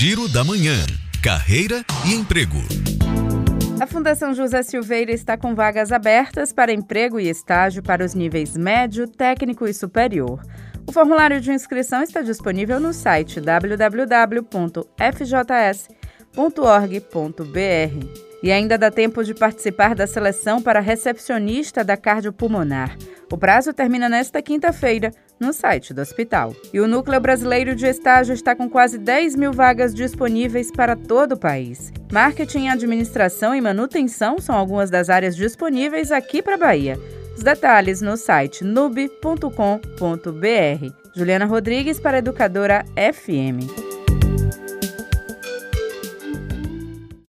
Giro da Manhã. Carreira e emprego. A Fundação José Silveira está com vagas abertas para emprego e estágio para os níveis médio, técnico e superior. O formulário de inscrição está disponível no site www.fjs.org.br. E ainda dá tempo de participar da seleção para recepcionista da cardiopulmonar. O prazo termina nesta quinta-feira, no site do hospital. E o Núcleo Brasileiro de Estágio está com quase 10 mil vagas disponíveis para todo o país. Marketing, administração e manutenção são algumas das áreas disponíveis aqui para a Bahia. Os detalhes no site nub.com.br. Juliana Rodrigues para Educadora FM.